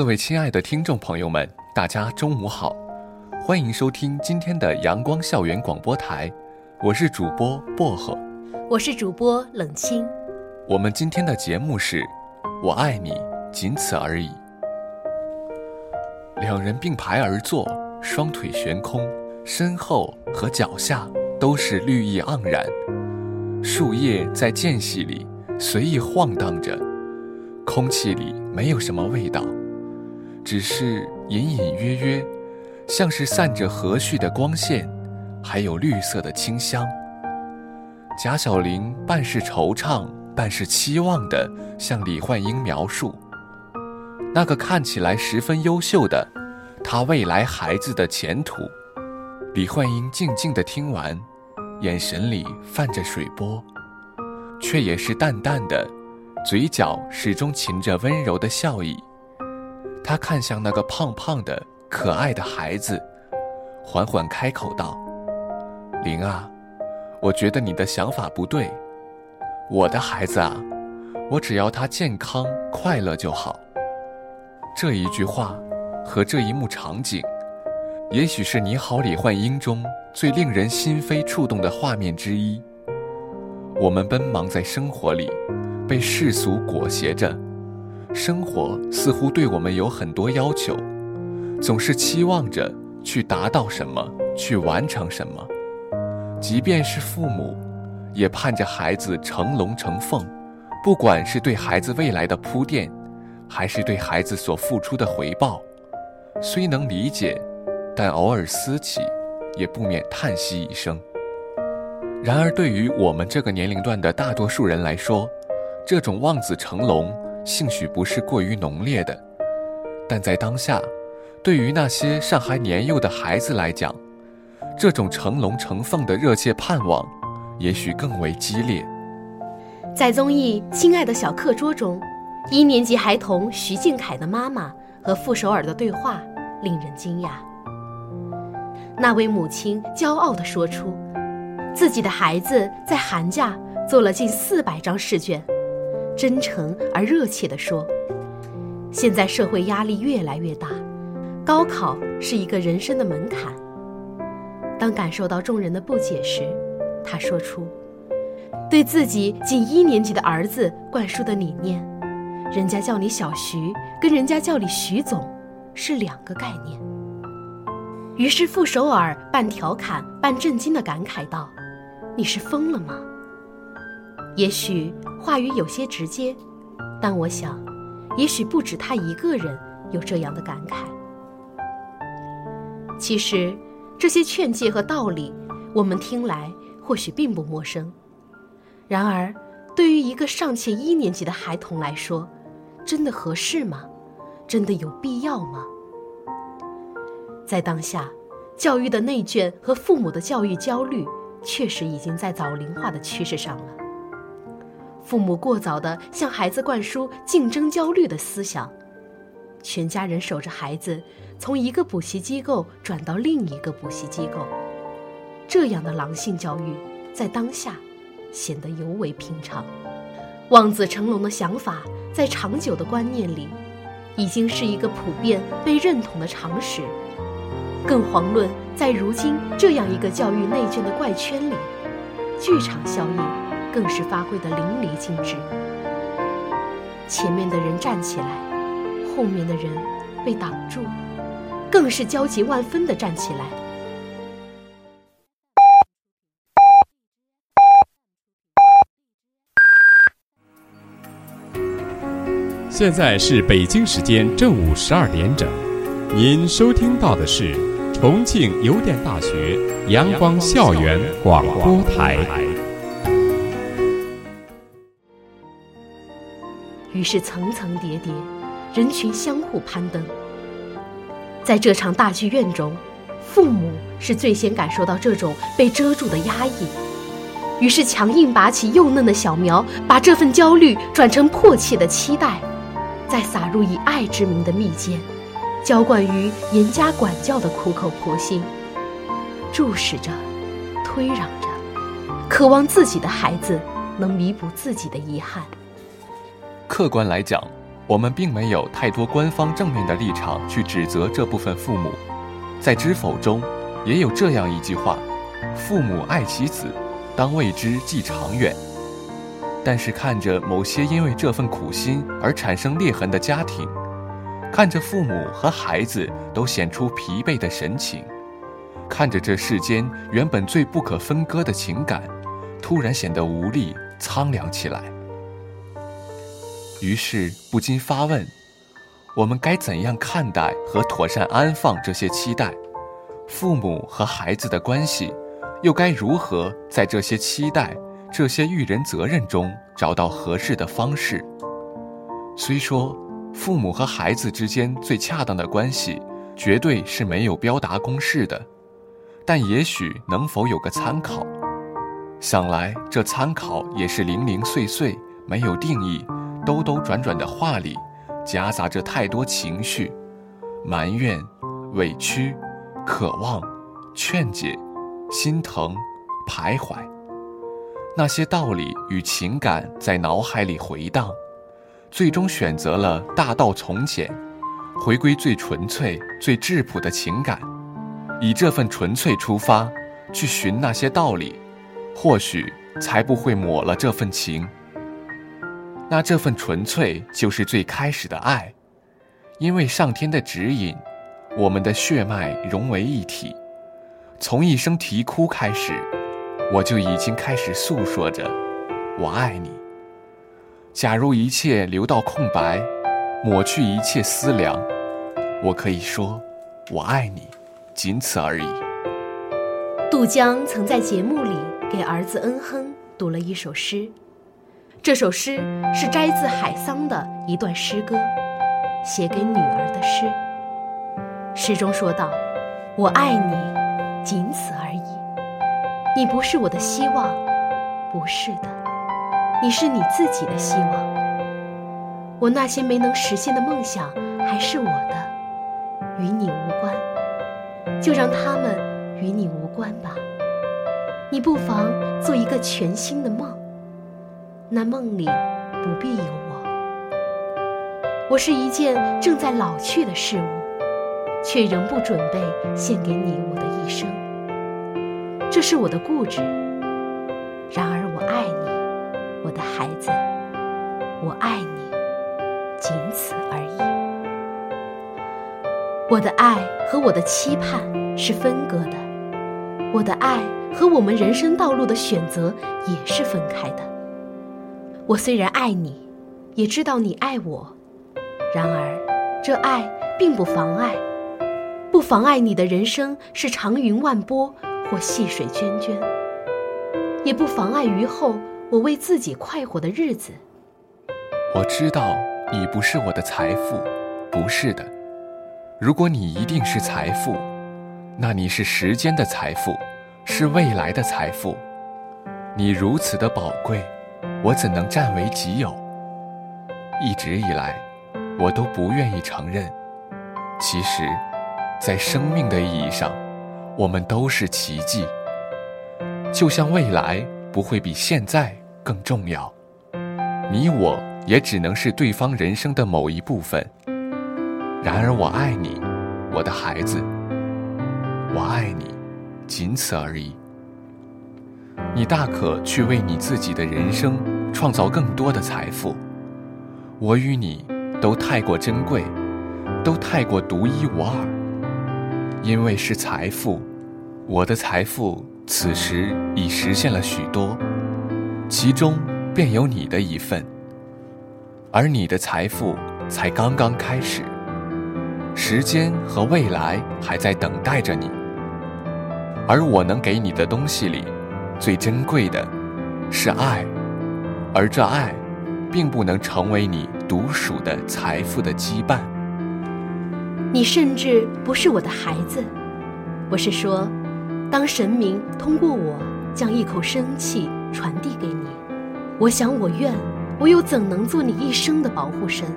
各位亲爱的听众朋友们，大家中午好，欢迎收听今天的阳光校园广播台，我是主播薄荷，我是主播冷清。我们今天的节目是《我爱你，仅此而已》。两人并排而坐，双腿悬空，身后和脚下都是绿意盎然，树叶在间隙里随意晃荡着，空气里没有什么味道。只是隐隐约约，像是散着和煦的光线，还有绿色的清香。贾小玲半是惆怅，半是期望地向李焕英描述那个看起来十分优秀的他未来孩子的前途。李焕英静静地听完，眼神里泛着水波，却也是淡淡的，嘴角始终噙着温柔的笑意。他看向那个胖胖的、可爱的孩子，缓缓开口道：“玲啊，我觉得你的想法不对。我的孩子啊，我只要他健康快乐就好。”这一句话和这一幕场景，也许是《你好，李焕英》中最令人心扉触动的画面之一。我们奔忙在生活里，被世俗裹挟着。生活似乎对我们有很多要求，总是期望着去达到什么，去完成什么。即便是父母，也盼着孩子成龙成凤。不管是对孩子未来的铺垫，还是对孩子所付出的回报，虽能理解，但偶尔思起，也不免叹息一声。然而，对于我们这个年龄段的大多数人来说，这种望子成龙。兴许不是过于浓烈的，但在当下，对于那些尚还年幼的孩子来讲，这种成龙成凤的热切盼望，也许更为激烈。在综艺《亲爱的小课桌》中，一年级孩童徐静凯的妈妈和傅首尔的对话令人惊讶。那位母亲骄傲地说出，自己的孩子在寒假做了近四百张试卷。真诚而热切地说：“现在社会压力越来越大，高考是一个人生的门槛。当感受到众人的不解时，他说出对自己仅一年级的儿子灌输的理念：人家叫你小徐，跟人家叫你徐总是两个概念。”于是傅首尔半调侃半震惊地感慨道：“你是疯了吗？”也许话语有些直接，但我想，也许不止他一个人有这样的感慨。其实，这些劝诫和道理，我们听来或许并不陌生。然而，对于一个尚且一年级的孩童来说，真的合适吗？真的有必要吗？在当下，教育的内卷和父母的教育焦虑，确实已经在早龄化的趋势上了。父母过早地向孩子灌输竞争焦虑的思想，全家人守着孩子从一个补习机构转到另一个补习机构，这样的狼性教育在当下显得尤为平常。望子成龙的想法在长久的观念里，已经是一个普遍被认同的常识。更遑论在如今这样一个教育内卷的怪圈里，剧场效应。更是发挥的淋漓尽致。前面的人站起来，后面的人被挡住，更是焦急万分的站起来。现在是北京时间正午十二点整，您收听到的是重庆邮电大学阳光校园广播台。于是层层叠叠，人群相互攀登。在这场大剧院中，父母是最先感受到这种被遮住的压抑，于是强硬拔起幼嫩的小苗，把这份焦虑转成迫切的期待，再撒入以爱之名的蜜饯，浇灌于严加管教的苦口婆心，注视着，推攘着，渴望自己的孩子能弥补自己的遗憾。客观来讲，我们并没有太多官方正面的立场去指责这部分父母。在《知否》中，也有这样一句话：“父母爱其子，当为之计长远。”但是看着某些因为这份苦心而产生裂痕的家庭，看着父母和孩子都显出疲惫的神情，看着这世间原本最不可分割的情感，突然显得无力、苍凉起来。于是不禁发问：我们该怎样看待和妥善安放这些期待？父母和孩子的关系，又该如何在这些期待、这些育人责任中找到合适的方式？虽说父母和孩子之间最恰当的关系，绝对是没有标达公式的，但也许能否有个参考？想来这参考也是零零碎碎，没有定义。兜兜转转的话里，夹杂着太多情绪，埋怨、委屈、渴望、劝解、心疼、徘徊。那些道理与情感在脑海里回荡，最终选择了大道从简，回归最纯粹、最质朴的情感，以这份纯粹出发，去寻那些道理，或许才不会抹了这份情。那这份纯粹就是最开始的爱，因为上天的指引，我们的血脉融为一体。从一声啼哭开始，我就已经开始诉说着“我爱你”。假如一切留到空白，抹去一切思量，我可以说“我爱你”，仅此而已。杜江曾在节目里给儿子恩亨读了一首诗。这首诗是摘自海桑的一段诗歌，写给女儿的诗。诗中说道：“我爱你，仅此而已。你不是我的希望，不是的，你是你自己的希望。我那些没能实现的梦想还是我的，与你无关，就让他们与你无关吧。你不妨做一个全新的梦。”那梦里不必有我，我是一件正在老去的事物，却仍不准备献给你我的一生。这是我的固执。然而我爱你，我的孩子，我爱你，仅此而已。我的爱和我的期盼是分割的，我的爱和我们人生道路的选择也是分开的。我虽然爱你，也知道你爱我，然而，这爱并不妨碍，不妨碍你的人生是长云万波或细水涓涓，也不妨碍于后我为自己快活的日子。我知道你不是我的财富，不是的。如果你一定是财富，那你是时间的财富，是未来的财富。你如此的宝贵。我怎能占为己有？一直以来，我都不愿意承认。其实，在生命的意义上，我们都是奇迹。就像未来不会比现在更重要，你我也只能是对方人生的某一部分。然而，我爱你，我的孩子，我爱你，仅此而已。你大可去为你自己的人生创造更多的财富。我与你都太过珍贵，都太过独一无二。因为是财富，我的财富此时已实现了许多，其中便有你的一份。而你的财富才刚刚开始，时间和未来还在等待着你。而我能给你的东西里。最珍贵的，是爱，而这爱，并不能成为你独属的财富的羁绊。你甚至不是我的孩子。我是说，当神明通过我将一口生气传递给你，我想我愿，我又怎能做你一生的保护神？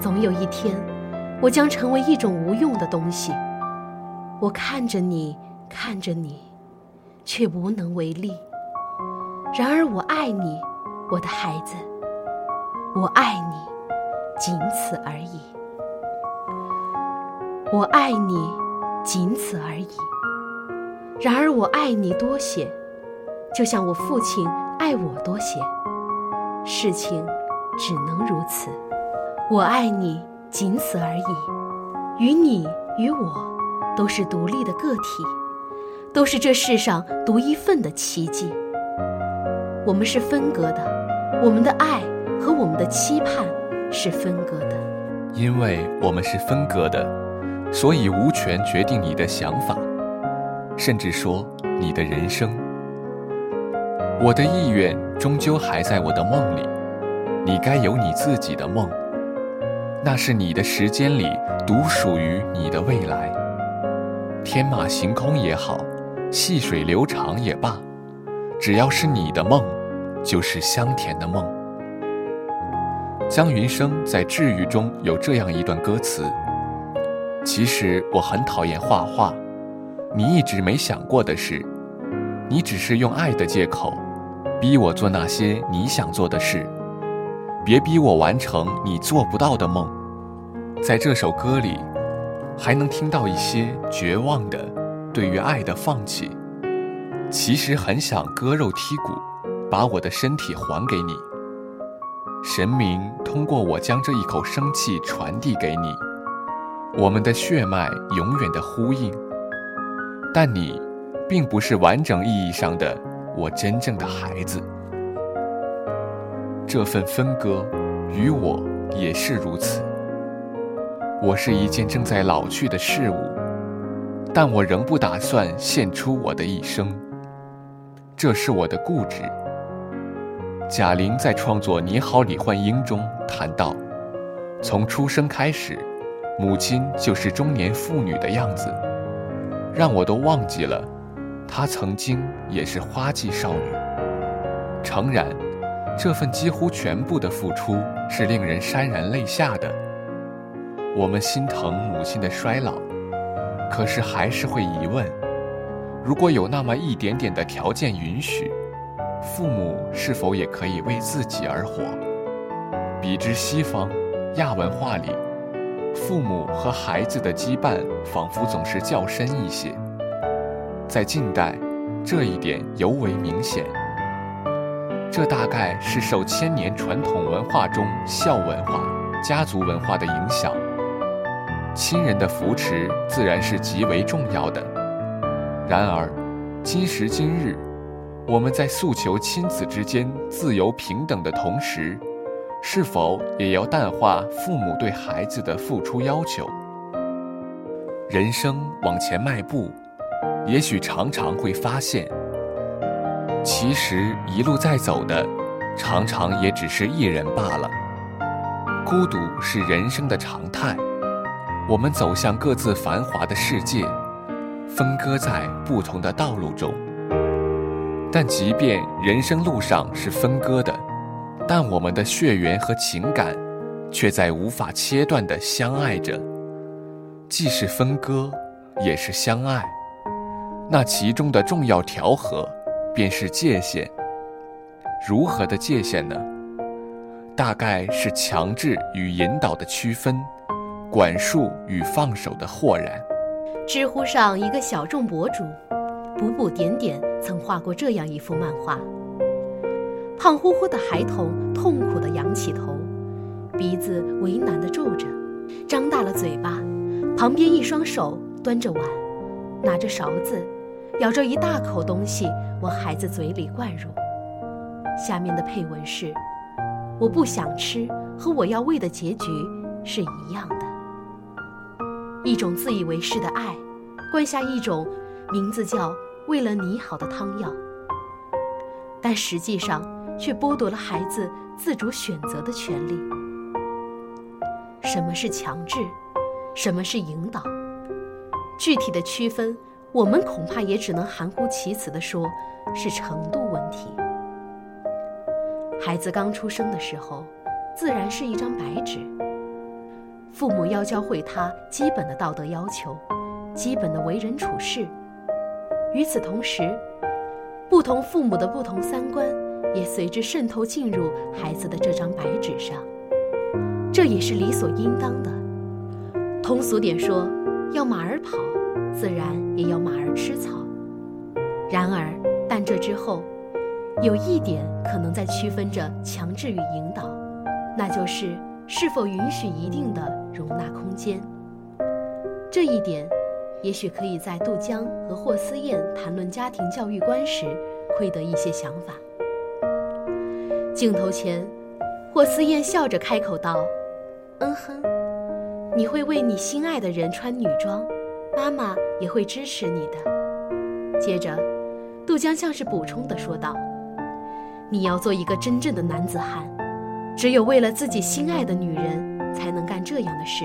总有一天，我将成为一种无用的东西。我看着你，看着你，却无能为力。然而我爱你，我的孩子，我爱你，仅此而已。我爱你，仅此而已。然而我爱你多些，就像我父亲爱我多些。事情只能如此。我爱你，仅此而已。与你与我，都是独立的个体，都是这世上独一份的奇迹。我们是分割的，我们的爱和我们的期盼是分割的。因为我们是分割的，所以无权决定你的想法，甚至说你的人生。我的意愿终究还在我的梦里，你该有你自己的梦。那是你的时间里独属于你的未来。天马行空也好，细水流长也罢，只要是你的梦，就是香甜的梦。江云生在《治愈》中有这样一段歌词：“其实我很讨厌画画，你一直没想过的是，你只是用爱的借口，逼我做那些你想做的事。”别逼我完成你做不到的梦。在这首歌里，还能听到一些绝望的对于爱的放弃。其实很想割肉剔骨，把我的身体还给你。神明通过我将这一口生气传递给你，我们的血脉永远的呼应。但你，并不是完整意义上的我真正的孩子。这份分割，与我也是如此。我是一件正在老去的事物，但我仍不打算献出我的一生。这是我的固执。贾玲在创作《你好，李焕英》中谈到，从出生开始，母亲就是中年妇女的样子，让我都忘记了，她曾经也是花季少女。诚然。这份几乎全部的付出是令人潸然泪下的。我们心疼母亲的衰老，可是还是会疑问：如果有那么一点点的条件允许，父母是否也可以为自己而活？比之西方亚文化里，父母和孩子的羁绊仿佛总是较深一些。在近代，这一点尤为明显。这大概是受千年传统文化中孝文化、家族文化的影响。亲人的扶持自然是极为重要的。然而，今时今日，我们在诉求亲子之间自由平等的同时，是否也要淡化父母对孩子的付出要求？人生往前迈步，也许常常会发现。其实一路在走的，常常也只是一人罢了。孤独是人生的常态，我们走向各自繁华的世界，分割在不同的道路中。但即便人生路上是分割的，但我们的血缘和情感，却在无法切断的相爱着。既是分割，也是相爱。那其中的重要调和。便是界限，如何的界限呢？大概是强制与引导的区分，管束与放手的豁然。知乎上一个小众博主，补补点点曾画过这样一幅漫画：胖乎乎的孩童痛苦地仰起头，鼻子为难地皱着，张大了嘴巴，旁边一双手端着碗，拿着勺子。咬着一大口东西往孩子嘴里灌入。下面的配文是：“我不想吃，和我要喂的结局是一样的。一种自以为是的爱，灌下一种名字叫‘为了你好’的汤药。但实际上，却剥夺了孩子自主选择的权利。什么是强制？什么是引导？具体的区分，我们恐怕也只能含糊其辞地说，是程度问题。孩子刚出生的时候，自然是一张白纸。父母要教会他基本的道德要求，基本的为人处事。与此同时，不同父母的不同三观也随之渗透进入孩子的这张白纸上，这也是理所应当的。通俗点说，要马儿跑，自然也要马儿吃草。然而，但这之后，有一点可能在区分着强制与引导，那就是是否允许一定的容纳空间。这一点。也许可以在杜江和霍思燕谈论家庭教育观时，窥得一些想法。镜头前，霍思燕笑着开口道：“嗯哼，你会为你心爱的人穿女装，妈妈也会支持你的。”接着，杜江像是补充的说道：“你要做一个真正的男子汉，只有为了自己心爱的女人，才能干这样的事。”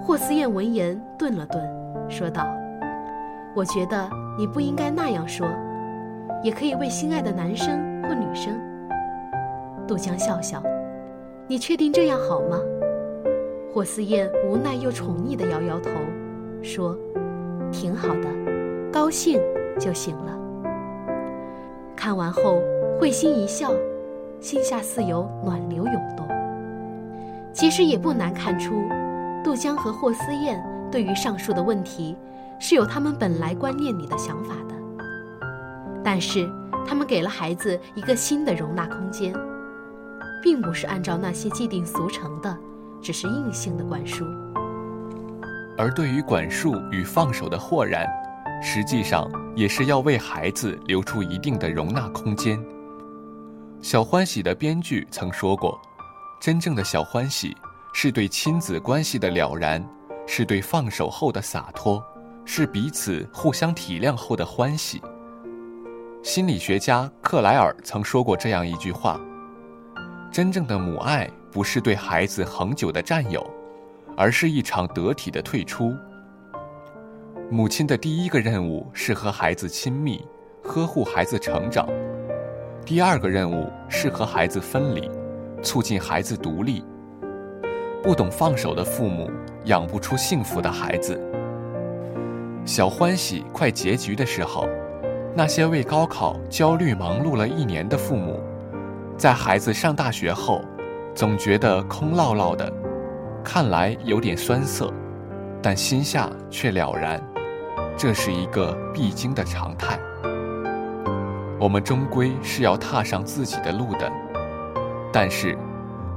霍思燕闻言顿了顿。说道：“我觉得你不应该那样说，也可以为心爱的男生或女生。”杜江笑笑：“你确定这样好吗？”霍思燕无奈又宠溺地摇摇头，说：“挺好的，高兴就行了。”看完后，会心一笑，心下似有暖流涌动。其实也不难看出，杜江和霍思燕。对于上述的问题，是有他们本来观念里的想法的，但是他们给了孩子一个新的容纳空间，并不是按照那些既定俗成的，只是硬性的管束。而对于管束与放手的豁然，实际上也是要为孩子留出一定的容纳空间。小欢喜的编剧曾说过：“真正的小欢喜，是对亲子关系的了然。”是对放手后的洒脱，是彼此互相体谅后的欢喜。心理学家克莱尔曾说过这样一句话：“真正的母爱不是对孩子恒久的占有，而是一场得体的退出。”母亲的第一个任务是和孩子亲密，呵护孩子成长；第二个任务是和孩子分离，促进孩子独立。不懂放手的父母。养不出幸福的孩子。小欢喜快结局的时候，那些为高考焦虑忙碌了一年的父母，在孩子上大学后，总觉得空落落的，看来有点酸涩，但心下却了然，这是一个必经的常态。我们终归是要踏上自己的路的，但是，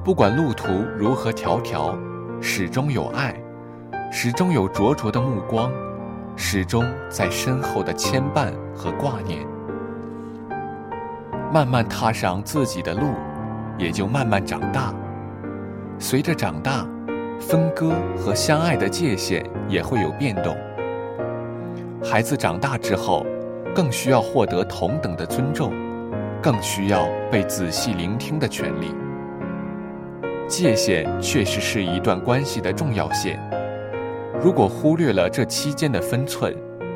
不管路途如何迢迢。始终有爱，始终有灼灼的目光，始终在身后的牵绊和挂念。慢慢踏上自己的路，也就慢慢长大。随着长大，分割和相爱的界限也会有变动。孩子长大之后，更需要获得同等的尊重，更需要被仔细聆听的权利。界限确实是一段关系的重要线，如果忽略了这期间的分寸，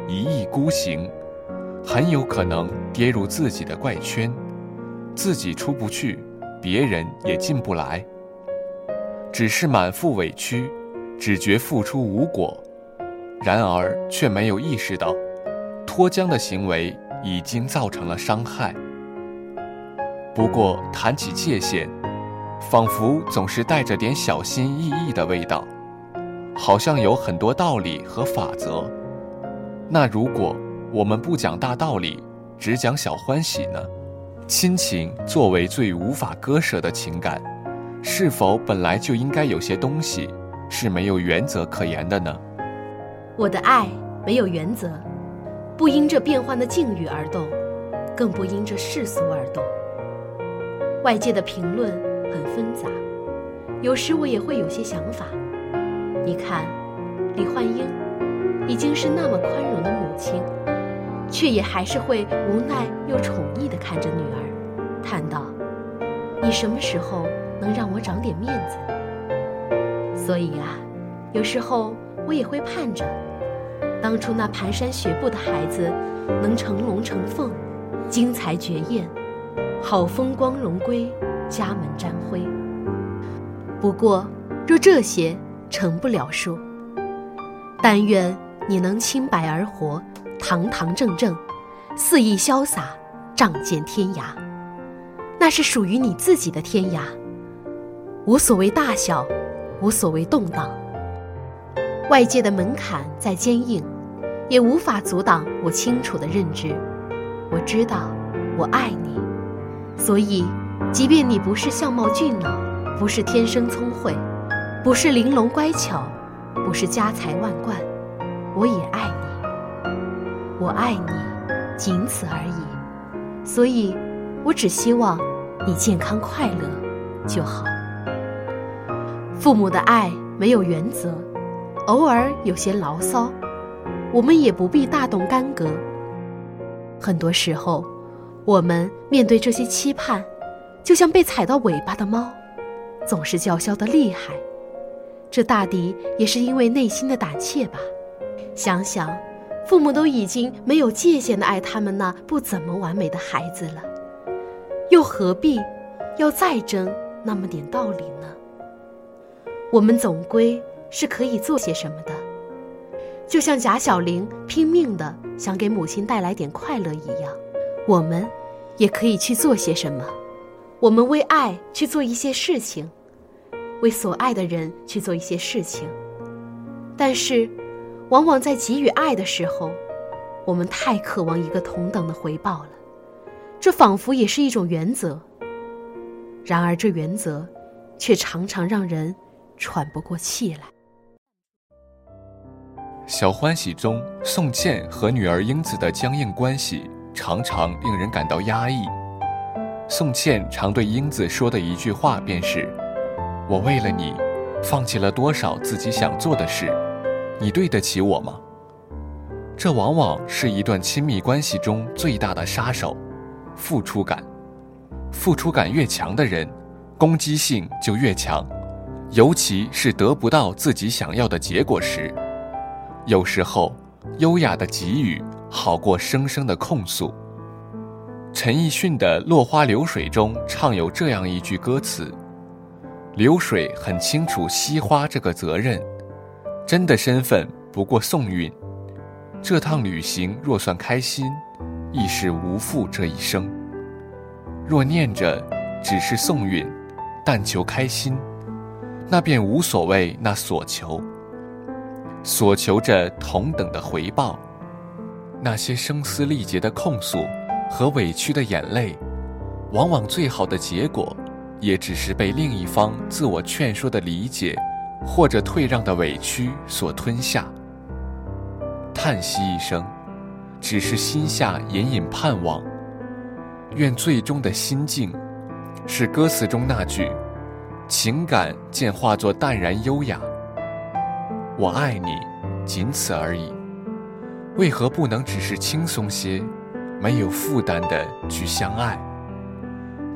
一意孤行，很有可能跌入自己的怪圈，自己出不去，别人也进不来。只是满腹委屈，只觉付出无果，然而却没有意识到，脱缰的行为已经造成了伤害。不过谈起界限。仿佛总是带着点小心翼翼的味道，好像有很多道理和法则。那如果我们不讲大道理，只讲小欢喜呢？亲情作为最无法割舍的情感，是否本来就应该有些东西是没有原则可言的呢？我的爱没有原则，不因这变幻的境遇而动，更不因这世俗而动。外界的评论。很纷杂，有时我也会有些想法。你看，李焕英已经是那么宽容的母亲，却也还是会无奈又宠溺地看着女儿，叹道：“你什么时候能让我长点面子？所以啊，有时候我也会盼着，当初那蹒跚学步的孩子能成龙成凤，精彩绝艳，好风光荣归，家门沾辉。不过，若这些成不了数，但愿你能清白而活，堂堂正正，肆意潇洒，仗剑天涯。那是属于你自己的天涯，无所谓大小，无所谓动荡。外界的门槛再坚硬，也无法阻挡我清楚的认知。我知道，我爱你，所以，即便你不是相貌俊朗，不是天生聪慧，不是玲珑乖巧，不是家财万贯，我也爱你。我爱你，仅此而已。所以。我只希望你健康快乐就好。父母的爱没有原则，偶尔有些牢骚，我们也不必大动干戈。很多时候，我们面对这些期盼，就像被踩到尾巴的猫，总是叫嚣的厉害。这大抵也是因为内心的胆怯吧。想想，父母都已经没有界限的爱他们那不怎么完美的孩子了。又何必要再争那么点道理呢？我们总归是可以做些什么的，就像贾小玲拼命的想给母亲带来点快乐一样，我们也可以去做些什么。我们为爱去做一些事情，为所爱的人去做一些事情。但是，往往在给予爱的时候，我们太渴望一个同等的回报了。这仿佛也是一种原则，然而这原则，却常常让人喘不过气来。小欢喜中，宋茜和女儿英子的僵硬关系常常令人感到压抑。宋茜常对英子说的一句话便是：“我为了你，放弃了多少自己想做的事，你对得起我吗？”这往往是一段亲密关系中最大的杀手。付出感，付出感越强的人，攻击性就越强，尤其是得不到自己想要的结果时。有时候，优雅的给予好过生生的控诉。陈奕迅的《落花流水》中唱有这样一句歌词：“流水很清楚惜花这个责任，真的身份不过送运。这趟旅行若算开心。”亦是无负这一生。若念着只是送运，但求开心，那便无所谓那所求。所求着同等的回报，那些声嘶力竭的控诉和委屈的眼泪，往往最好的结果，也只是被另一方自我劝说的理解，或者退让的委屈所吞下。叹息一声。只是心下隐隐盼望，愿最终的心境，是歌词中那句：“情感渐化作淡然优雅。”我爱你，仅此而已。为何不能只是轻松些，没有负担的去相爱？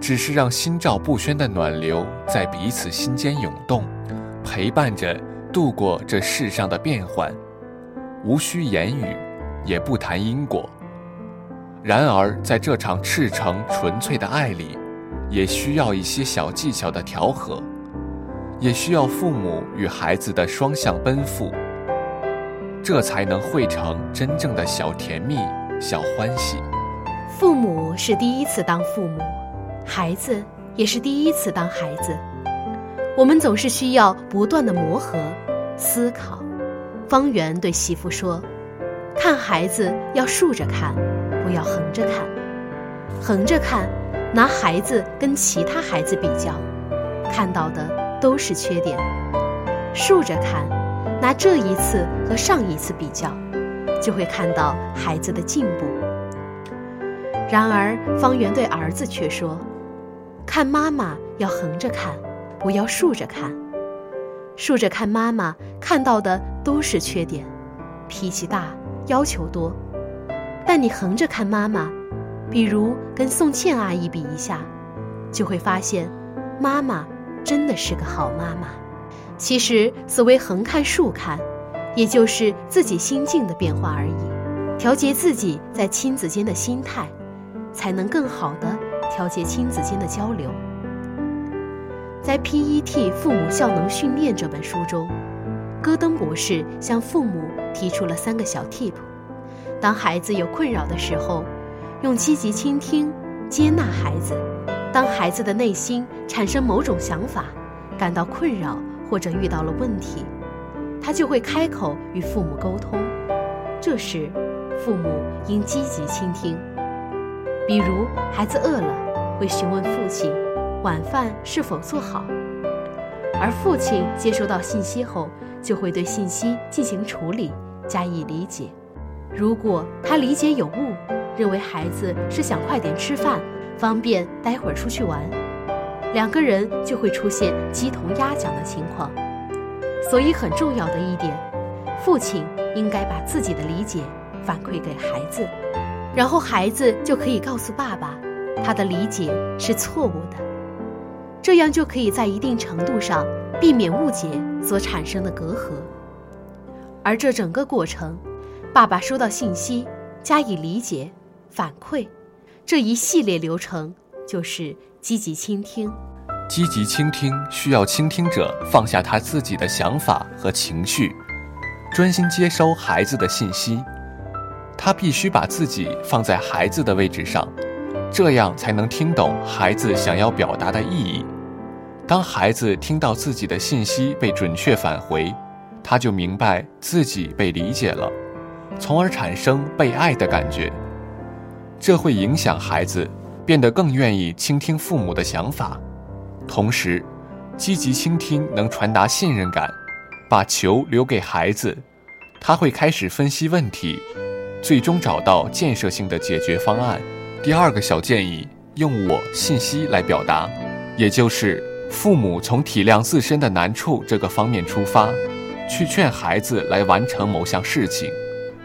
只是让心照不宣的暖流在彼此心间涌动，陪伴着度过这世上的变幻，无需言语。也不谈因果。然而，在这场赤诚纯粹的爱里，也需要一些小技巧的调和，也需要父母与孩子的双向奔赴，这才能汇成真正的小甜蜜、小欢喜。父母是第一次当父母，孩子也是第一次当孩子。我们总是需要不断的磨合、思考。方圆对媳妇说。看孩子要竖着看，不要横着看。横着看，拿孩子跟其他孩子比较，看到的都是缺点；竖着看，拿这一次和上一次比较，就会看到孩子的进步。然而，方圆对儿子却说：“看妈妈要横着看，不要竖着看。竖着看妈妈，看到的都是缺点，脾气大。”要求多，但你横着看妈妈，比如跟宋茜阿姨比一下，就会发现妈妈真的是个好妈妈。其实，所谓横看竖看，也就是自己心境的变化而已。调节自己在亲子间的心态，才能更好的调节亲子间的交流。在《PET 父母效能训练》这本书中，戈登博士向父母提出了三个小 tip：当孩子有困扰的时候，用积极倾听接纳孩子；当孩子的内心产生某种想法，感到困扰。或者遇到了问题，他就会开口与父母沟通。这时，父母应积极倾听。比如，孩子饿了，会询问父亲晚饭是否做好，而父亲接收到信息后，就会对信息进行处理，加以理解。如果他理解有误，认为孩子是想快点吃饭，方便待会儿出去玩。两个人就会出现鸡同鸭讲的情况，所以很重要的一点，父亲应该把自己的理解反馈给孩子，然后孩子就可以告诉爸爸，他的理解是错误的，这样就可以在一定程度上避免误解所产生的隔阂。而这整个过程，爸爸收到信息，加以理解、反馈，这一系列流程就是。积极倾听，积极倾听需要倾听者放下他自己的想法和情绪，专心接收孩子的信息。他必须把自己放在孩子的位置上，这样才能听懂孩子想要表达的意义。当孩子听到自己的信息被准确返回，他就明白自己被理解了，从而产生被爱的感觉。这会影响孩子。变得更愿意倾听父母的想法，同时，积极倾听能传达信任感，把球留给孩子，他会开始分析问题，最终找到建设性的解决方案。第二个小建议，用我信息来表达，也就是父母从体谅自身的难处这个方面出发，去劝孩子来完成某项事情，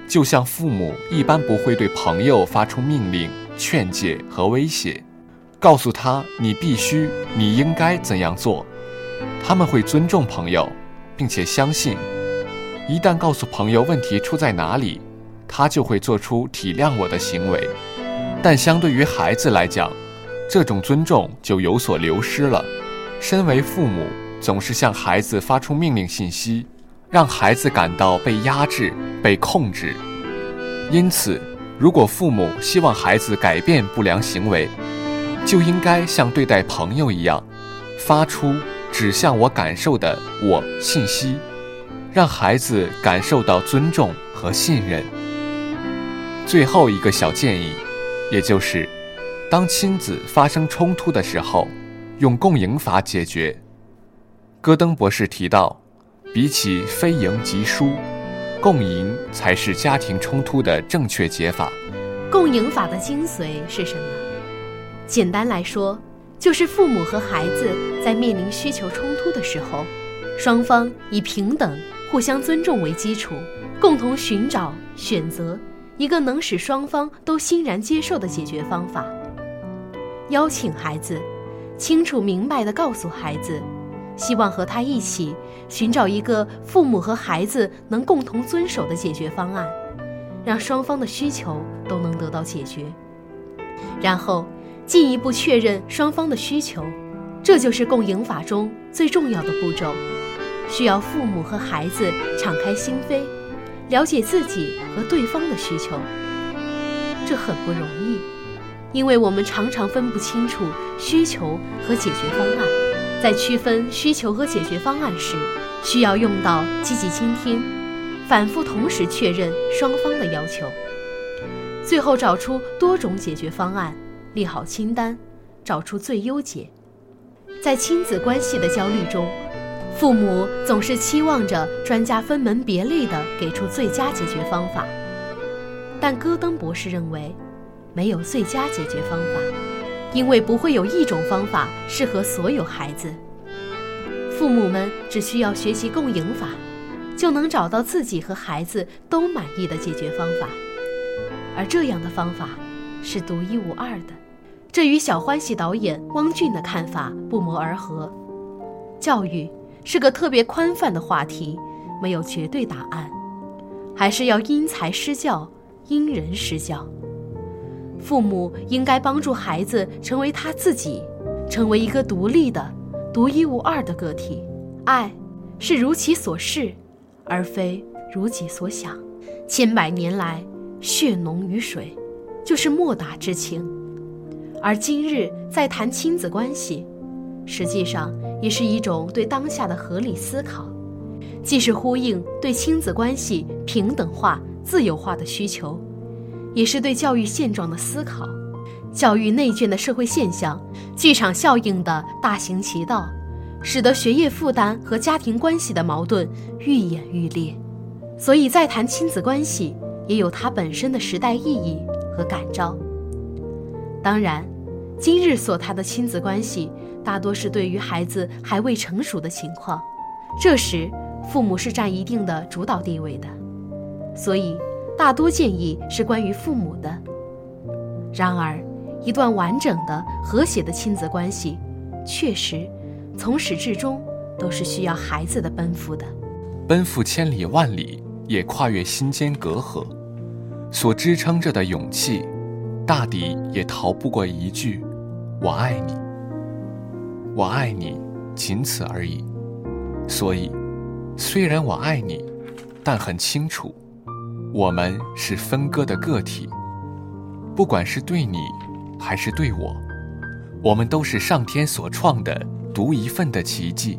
就像父母一般不会对朋友发出命令。劝诫和威胁，告诉他你必须、你应该怎样做。他们会尊重朋友，并且相信，一旦告诉朋友问题出在哪里，他就会做出体谅我的行为。但相对于孩子来讲，这种尊重就有所流失了。身为父母，总是向孩子发出命令信息，让孩子感到被压制、被控制，因此。如果父母希望孩子改变不良行为，就应该像对待朋友一样，发出指向我感受的“我”信息，让孩子感受到尊重和信任。最后一个小建议，也就是，当亲子发生冲突的时候，用共赢法解决。戈登博士提到，比起非赢即输。共赢才是家庭冲突的正确解法。共赢法的精髓是什么？简单来说，就是父母和孩子在面临需求冲突的时候，双方以平等、互相尊重为基础，共同寻找、选择一个能使双方都欣然接受的解决方法。邀请孩子，清楚明白地告诉孩子。希望和他一起寻找一个父母和孩子能共同遵守的解决方案，让双方的需求都能得到解决。然后进一步确认双方的需求，这就是共赢法中最重要的步骤。需要父母和孩子敞开心扉，了解自己和对方的需求。这很不容易，因为我们常常分不清楚需求和解决方案。在区分需求和解决方案时，需要用到积极倾听，反复同时确认双方的要求，最后找出多种解决方案，列好清单，找出最优解。在亲子关系的焦虑中，父母总是期望着专家分门别类地给出最佳解决方法，但戈登博士认为，没有最佳解决方法。因为不会有一种方法适合所有孩子，父母们只需要学习共赢法，就能找到自己和孩子都满意的解决方法。而这样的方法是独一无二的，这与小欢喜导演汪俊的看法不谋而合。教育是个特别宽泛的话题，没有绝对答案，还是要因材施教，因人施教。父母应该帮助孩子成为他自己，成为一个独立的、独一无二的个体。爱是如其所示，而非如己所想。千百年来，血浓于水，就是莫大之情。而今日在谈亲子关系，实际上也是一种对当下的合理思考，既是呼应对亲子关系平等化、自由化的需求。也是对教育现状的思考，教育内卷的社会现象，剧场效应的大行其道，使得学业负担和家庭关系的矛盾愈演愈烈。所以再谈亲子关系，也有它本身的时代意义和感召。当然，今日所谈的亲子关系，大多是对于孩子还未成熟的情况，这时父母是占一定的主导地位的，所以。大多建议是关于父母的。然而，一段完整的、和谐的亲子关系，确实从始至终都是需要孩子的奔赴的。奔赴千里万里，也跨越心间隔阂，所支撑着的勇气，大抵也逃不过一句：“我爱你。”我爱你，仅此而已。所以，虽然我爱你，但很清楚。我们是分割的个体，不管是对你，还是对我，我们都是上天所创的独一份的奇迹。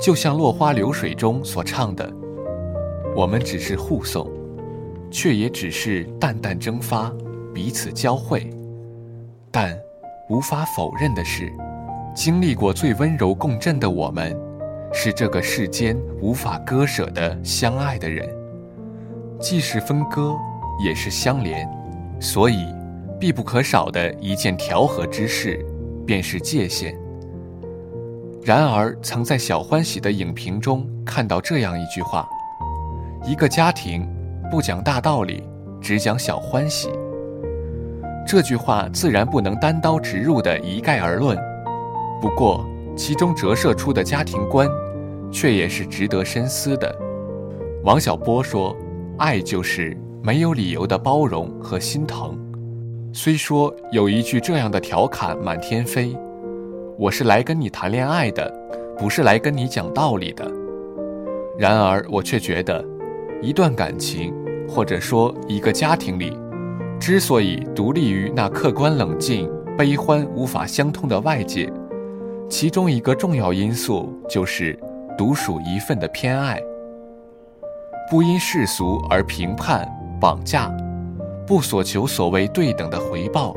就像落花流水中所唱的，我们只是互送，却也只是淡淡蒸发，彼此交汇。但无法否认的是，经历过最温柔共振的我们，是这个世间无法割舍的相爱的人。既是分割，也是相连，所以必不可少的一件调和之事，便是界限。然而，曾在小欢喜的影评中看到这样一句话：一个家庭不讲大道理，只讲小欢喜。这句话自然不能单刀直入的一概而论，不过其中折射出的家庭观，却也是值得深思的。王小波说。爱就是没有理由的包容和心疼。虽说有一句这样的调侃满天飞：“我是来跟你谈恋爱的，不是来跟你讲道理的。”然而，我却觉得，一段感情，或者说一个家庭里，之所以独立于那客观冷静、悲欢无法相通的外界，其中一个重要因素就是独属一份的偏爱。不因世俗而评判、绑架，不所求所谓对等的回报，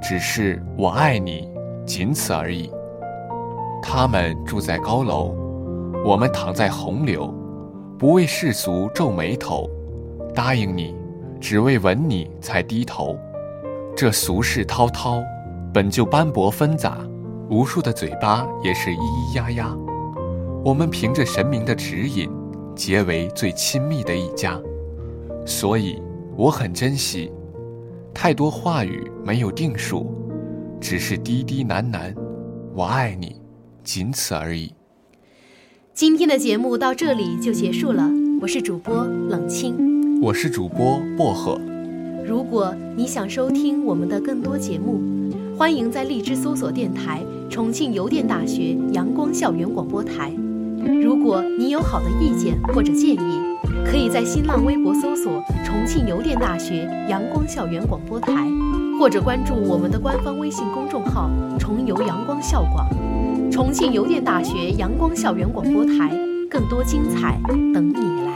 只是我爱你，仅此而已。他们住在高楼，我们躺在洪流，不为世俗皱眉头，答应你，只为吻你才低头。这俗世滔滔，本就斑驳纷杂，无数的嘴巴也是咿咿呀呀。我们凭着神明的指引。结为最亲密的一家，所以我很珍惜。太多话语没有定数，只是低低喃喃，我爱你，仅此而已。今天的节目到这里就结束了，我是主播冷清，我是主播薄荷。如果你想收听我们的更多节目，欢迎在荔枝搜索电台重庆邮电大学阳光校园广播台。如果你有好的意见或者建议，可以在新浪微博搜索“重庆邮电大学阳光校园广播台”，或者关注我们的官方微信公众号“重邮阳光校广”。重庆邮电大学阳光校园广播台，更多精彩等你来。